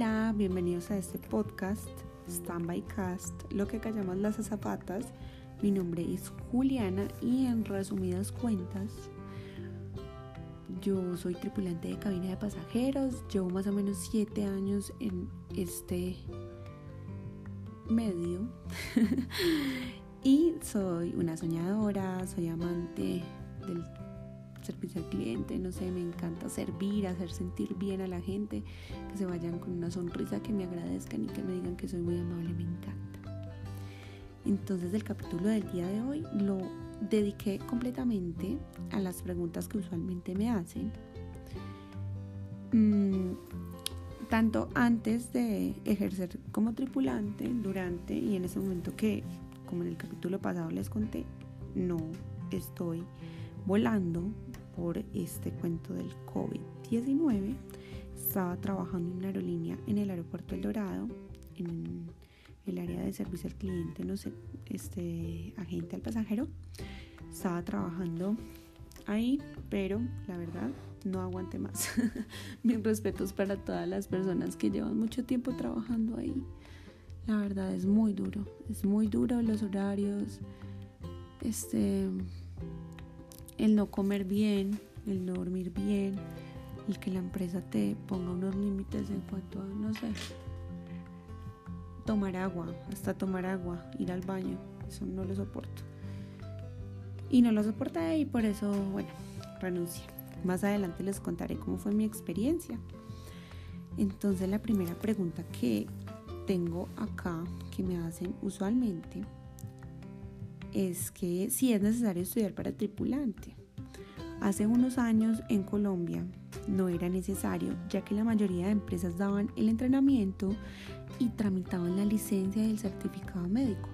Hola, bienvenidos a este podcast Standby Cast, lo que callamos las azafatas. Mi nombre es Juliana y en resumidas cuentas, yo soy tripulante de cabina de pasajeros, llevo más o menos siete años en este medio y soy una soñadora, soy amante del servicio al cliente, no sé, me encanta servir, hacer sentir bien a la gente, que se vayan con una sonrisa, que me agradezcan y que me digan que soy muy amable, me encanta. Entonces el capítulo del día de hoy lo dediqué completamente a las preguntas que usualmente me hacen. Mm, tanto antes de ejercer como tripulante, durante y en ese momento que, como en el capítulo pasado les conté, no estoy volando por este cuento del COVID-19. Estaba trabajando en una aerolínea en el aeropuerto El Dorado, en el área de servicio al cliente, no sé, este agente al pasajero. Estaba trabajando ahí, pero la verdad no aguanté más. Mis respetos para todas las personas que llevan mucho tiempo trabajando ahí. La verdad es muy duro, es muy duro los horarios, este, el no comer bien, el no dormir bien, el que la empresa te ponga unos límites en cuanto a, no sé, tomar agua, hasta tomar agua, ir al baño, eso no lo soporto. Y no lo soporté y por eso, bueno, renuncié. Más adelante les contaré cómo fue mi experiencia. Entonces la primera pregunta que tengo acá, que me hacen usualmente, es que si es necesario estudiar para tripulante. Hace unos años en Colombia no era necesario, ya que la mayoría de empresas daban el entrenamiento y tramitaban la licencia y el certificado médico.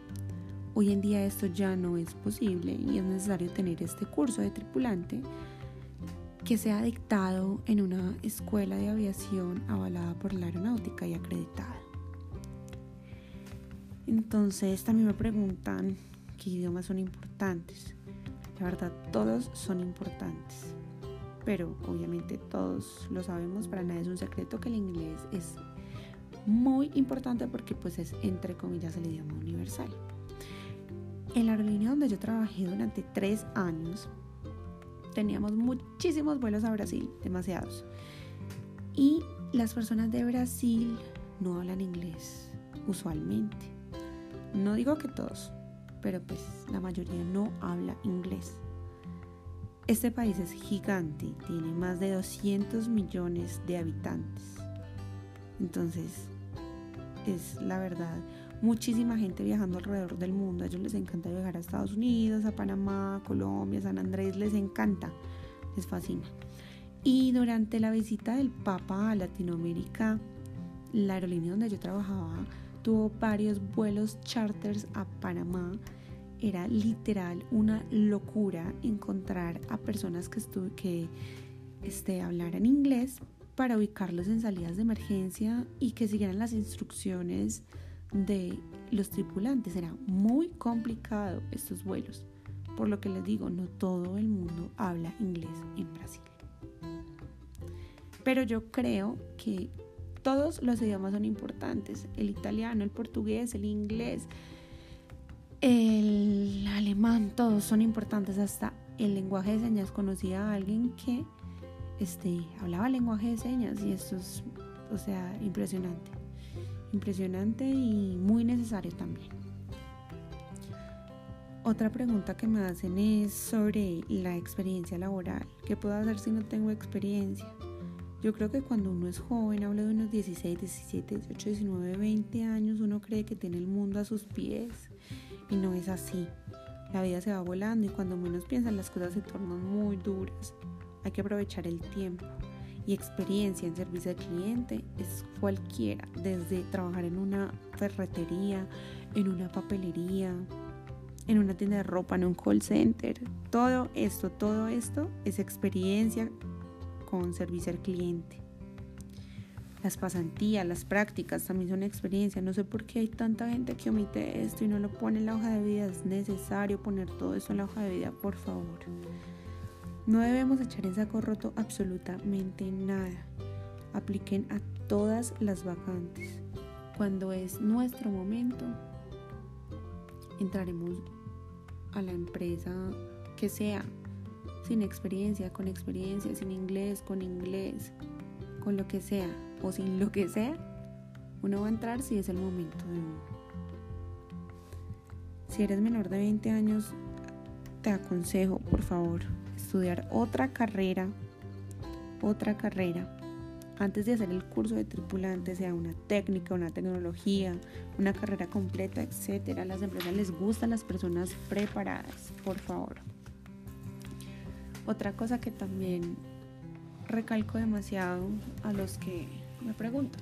Hoy en día esto ya no es posible y es necesario tener este curso de tripulante que sea dictado en una escuela de aviación avalada por la aeronáutica y acreditada. Entonces también me preguntan qué idiomas son importantes. La verdad, todos son importantes. Pero obviamente todos lo sabemos, para nadie es un secreto que el inglés es muy importante porque pues es entre comillas el idioma universal. En la aerolínea donde yo trabajé durante tres años, teníamos muchísimos vuelos a Brasil, demasiados. Y las personas de Brasil no hablan inglés usualmente. No digo que todos, pero pues la mayoría no habla inglés. Este país es gigante, tiene más de 200 millones de habitantes. Entonces, es la verdad, muchísima gente viajando alrededor del mundo. A ellos les encanta viajar a Estados Unidos, a Panamá, Colombia, San Andrés, les encanta, les fascina. Y durante la visita del Papa a Latinoamérica, la aerolínea donde yo trabajaba tuvo varios vuelos charters a Panamá. Era literal una locura encontrar a personas que, que este, hablaran inglés para ubicarlos en salidas de emergencia y que siguieran las instrucciones de los tripulantes. Era muy complicado estos vuelos. Por lo que les digo, no todo el mundo habla inglés en Brasil. Pero yo creo que todos los idiomas son importantes. El italiano, el portugués, el inglés, el alemán, todos son importantes. Hasta el lenguaje de señas. Conocí a alguien que este, hablaba lenguaje de señas y esto es, o sea, impresionante. Impresionante y muy necesario también. Otra pregunta que me hacen es sobre la experiencia laboral. ¿Qué puedo hacer si no tengo experiencia? Yo creo que cuando uno es joven, hablo de unos 16, 17, 18, 19, 20 años, uno cree que tiene el mundo a sus pies y no es así. La vida se va volando y cuando menos piensan las cosas se tornan muy duras. Hay que aprovechar el tiempo y experiencia en servicio al cliente es cualquiera, desde trabajar en una ferretería, en una papelería, en una tienda de ropa, en un call center. Todo esto, todo esto es experiencia con servicio al cliente. Las pasantías, las prácticas también son experiencia. No sé por qué hay tanta gente que omite esto y no lo pone en la hoja de vida. Es necesario poner todo eso en la hoja de vida, por favor. No debemos echar en saco roto absolutamente nada. Apliquen a todas las vacantes. Cuando es nuestro momento, entraremos a la empresa que sea, sin experiencia, con experiencia, sin inglés, con inglés, con lo que sea o sin lo que sea, uno va a entrar si es el momento de uno. Si eres menor de 20 años, te aconsejo, por favor, estudiar otra carrera, otra carrera, antes de hacer el curso de tripulante, sea una técnica, una tecnología, una carrera completa. A las empresas les gustan las personas preparadas, por favor. Otra cosa que también recalco demasiado a los que me preguntan.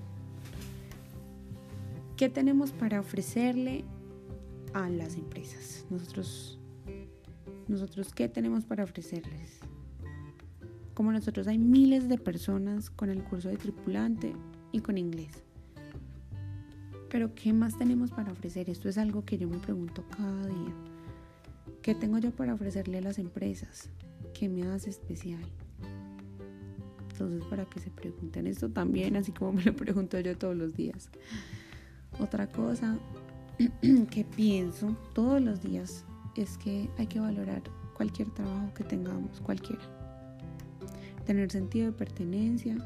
¿Qué tenemos para ofrecerle a las empresas? Nosotros, nosotros ¿qué tenemos para ofrecerles? Como nosotros hay miles de personas con el curso de tripulante y con inglés. Pero ¿qué más tenemos para ofrecer? Esto es algo que yo me pregunto cada día. ¿Qué tengo yo para ofrecerle a las empresas? ¿Qué me hace especial? Entonces, para que se pregunten esto también, así como me lo pregunto yo todos los días. Otra cosa que pienso todos los días es que hay que valorar cualquier trabajo que tengamos, cualquiera. Tener sentido de pertenencia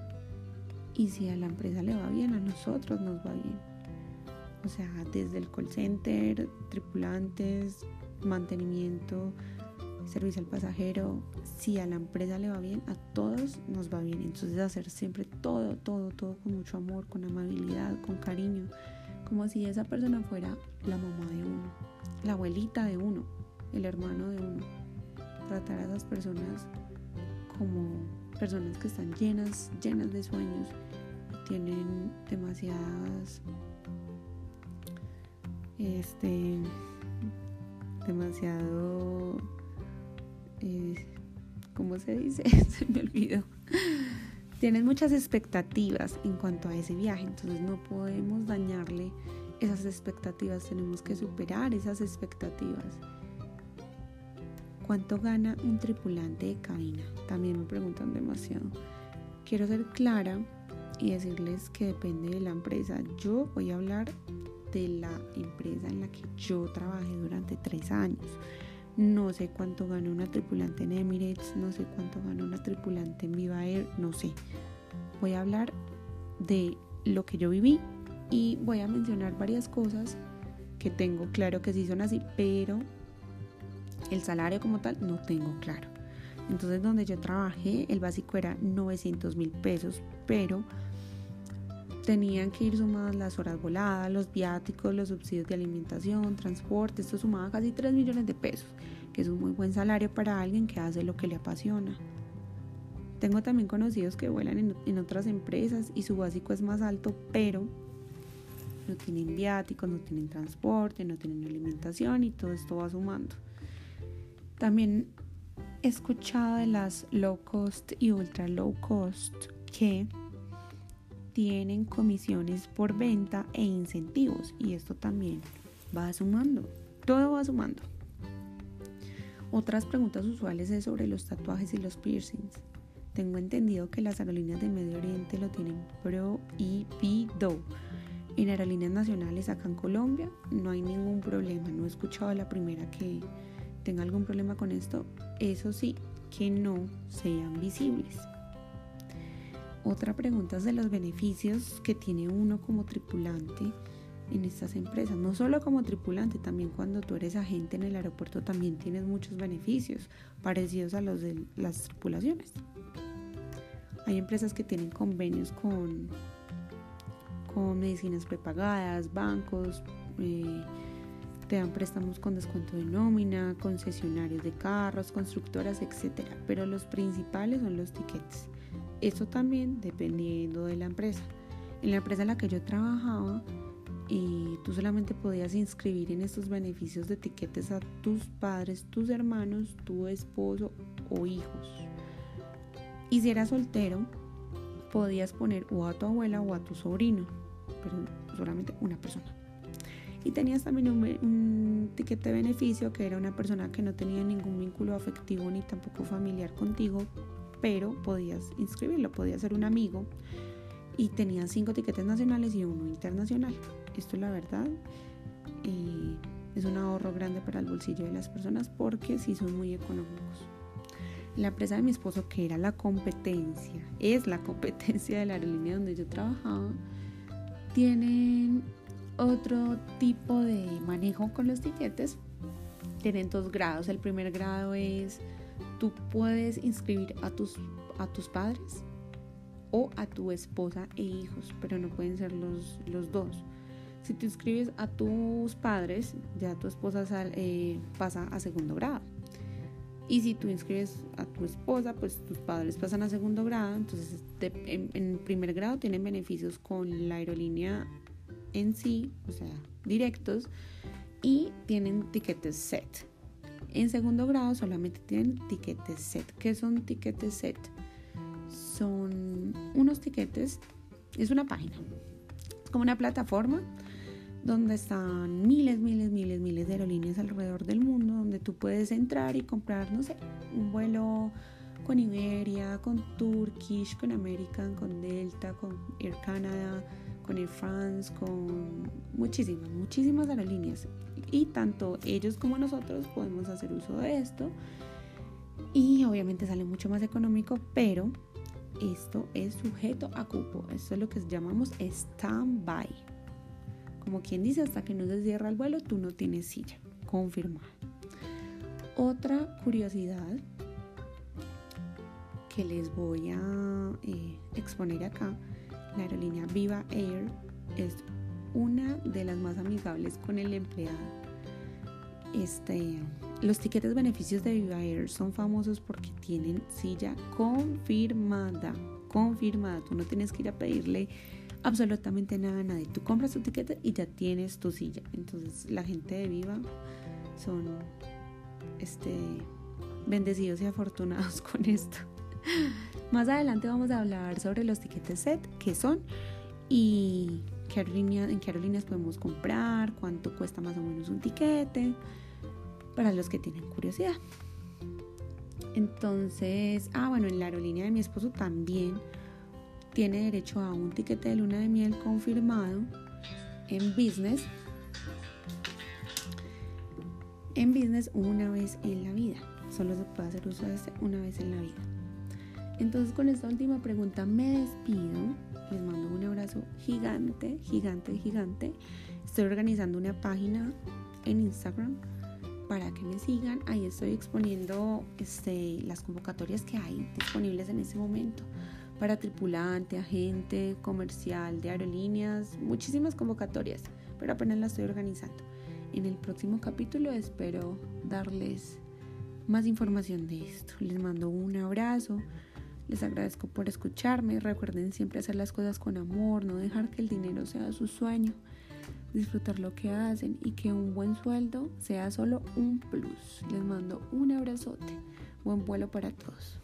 y si a la empresa le va bien, a nosotros nos va bien. O sea, desde el call center, tripulantes, mantenimiento, servicio al pasajero, si a la empresa le va bien, a todos nos va bien. Entonces hacer siempre todo, todo, todo con mucho amor, con amabilidad, con cariño, como si esa persona fuera la mamá de uno, la abuelita de uno, el hermano de uno. Tratar a esas personas como personas que están llenas, llenas de sueños tienen demasiadas, este, demasiado ¿cómo se dice? se me olvidó. Tienes muchas expectativas en cuanto a ese viaje, entonces no podemos dañarle esas expectativas, tenemos que superar esas expectativas. ¿Cuánto gana un tripulante de cabina? También me preguntan demasiado. Quiero ser clara y decirles que depende de la empresa. Yo voy a hablar de la empresa en la que yo trabajé durante tres años. No sé cuánto gana una tripulante en Emirates, no sé cuánto gana una tripulante en Viva Air, no sé. Voy a hablar de lo que yo viví y voy a mencionar varias cosas que tengo claro que sí son así, pero el salario como tal no tengo claro. Entonces donde yo trabajé el básico era 900 mil pesos, pero tenían que ir sumadas las horas voladas, los viáticos, los subsidios de alimentación, transporte, esto sumaba casi 3 millones de pesos, que es un muy buen salario para alguien que hace lo que le apasiona. Tengo también conocidos que vuelan en, otras empresas y su básico es más alto, pero no tienen viáticos, no tienen transporte, no tienen alimentación y todo esto va sumando. También he escuchado de las low cost y ultra low cost que tienen comisiones por venta e incentivos y esto también va sumando, todo va sumando. Otras preguntas usuales es sobre los tatuajes y los piercings. Tengo entendido que las aerolíneas de Medio Oriente lo tienen prohibido. En aerolíneas nacionales acá en Colombia no hay ningún problema. No he escuchado a la primera que tenga algún problema con esto. Eso sí, que no sean visibles. Otra pregunta es de los beneficios que tiene uno como tripulante en estas empresas. No solo como tripulante, también cuando tú eres agente en el aeropuerto también tienes muchos beneficios parecidos a los de las tripulaciones. Hay empresas que tienen convenios con, con medicinas prepagadas, bancos, eh, te dan préstamos con descuento de nómina, concesionarios de carros, constructoras, etc. Pero los principales son los tickets. Eso también dependiendo de la empresa. En la empresa en la que yo trabajaba, y tú solamente podías inscribir en estos beneficios de etiquetes a tus padres, tus hermanos, tu esposo o hijos. Y si eras soltero, podías poner o a tu abuela o a tu sobrino, pero solamente una persona. Y tenías también un, un tiquete de beneficio que era una persona que no tenía ningún vínculo afectivo ni tampoco familiar contigo, pero podías inscribirlo, podía ser un amigo y tenían cinco tiquetes nacionales y uno internacional. Esto la verdad eh, es un ahorro grande para el bolsillo de las personas porque sí son muy económicos. La empresa de mi esposo, que era la competencia, es la competencia de la aerolínea donde yo trabajaba, tienen otro tipo de manejo con los tiquetes. Tienen dos grados. El primer grado es tú puedes inscribir a tus, a tus padres o a tu esposa e hijos, pero no pueden ser los, los dos. Si tú inscribes a tus padres, ya tu esposa eh, pasa a segundo grado. Y si tú inscribes a tu esposa, pues tus padres pasan a segundo grado. Entonces, en, en, primer grado tienen beneficios con la aerolínea en sí, o sea, directos, y tienen tiquetes set. En segundo grado solamente tienen tiquetes set. ¿Qué son tiquetes set? Son unos tiquetes, es una página, es como una plataforma donde están miles, miles, miles, miles de aerolíneas alrededor del mundo, donde tú puedes entrar y comprar, no sé, un vuelo con Iberia, con Turkish, con American, con Delta, con Air Canada, con Air France, con muchísimas, muchísimas aerolíneas. Y tanto ellos como nosotros podemos hacer uso de esto. Y obviamente sale mucho más económico, pero esto es sujeto a cupo. Esto es lo que llamamos stand-by. Como quien dice, hasta que no se cierra el vuelo, tú no tienes silla. Confirmado. Otra curiosidad que les voy a eh, exponer acá, la aerolínea Viva Air es una de las más amigables con el empleado. Este, los tiquetes beneficios de Viva Air son famosos porque tienen silla confirmada, confirmada. Tú no tienes que ir a pedirle absolutamente nada a nadie. Tú compras tu tiquete y ya tienes tu silla. Entonces la gente de Viva son este, bendecidos y afortunados con esto. Más adelante vamos a hablar sobre los tiquetes set, qué son y qué en qué aerolíneas podemos comprar, cuánto cuesta más o menos un tiquete, para los que tienen curiosidad. Entonces, ah, bueno, en la aerolínea de mi esposo también tiene derecho a un tiquete de luna de miel confirmado en business. En business una vez en la vida. Solo se puede hacer uso de este una vez en la vida. Entonces con esta última pregunta me despido. Les mando un gigante, gigante, gigante. Estoy organizando una página en Instagram para que me sigan. Ahí estoy exponiendo este, las convocatorias que hay disponibles en este momento para tripulante, agente, comercial, de aerolíneas, muchísimas convocatorias, pero apenas las estoy organizando. En el próximo capítulo espero darles más información de esto. Les mando un abrazo, les agradezco por escucharme, recuerden siempre hacer las cosas con amor, no dejar que el dinero sea su sueño, disfrutar lo que hacen y que un buen sueldo sea solo un plus. Les mando un abrazote, buen vuelo para todos.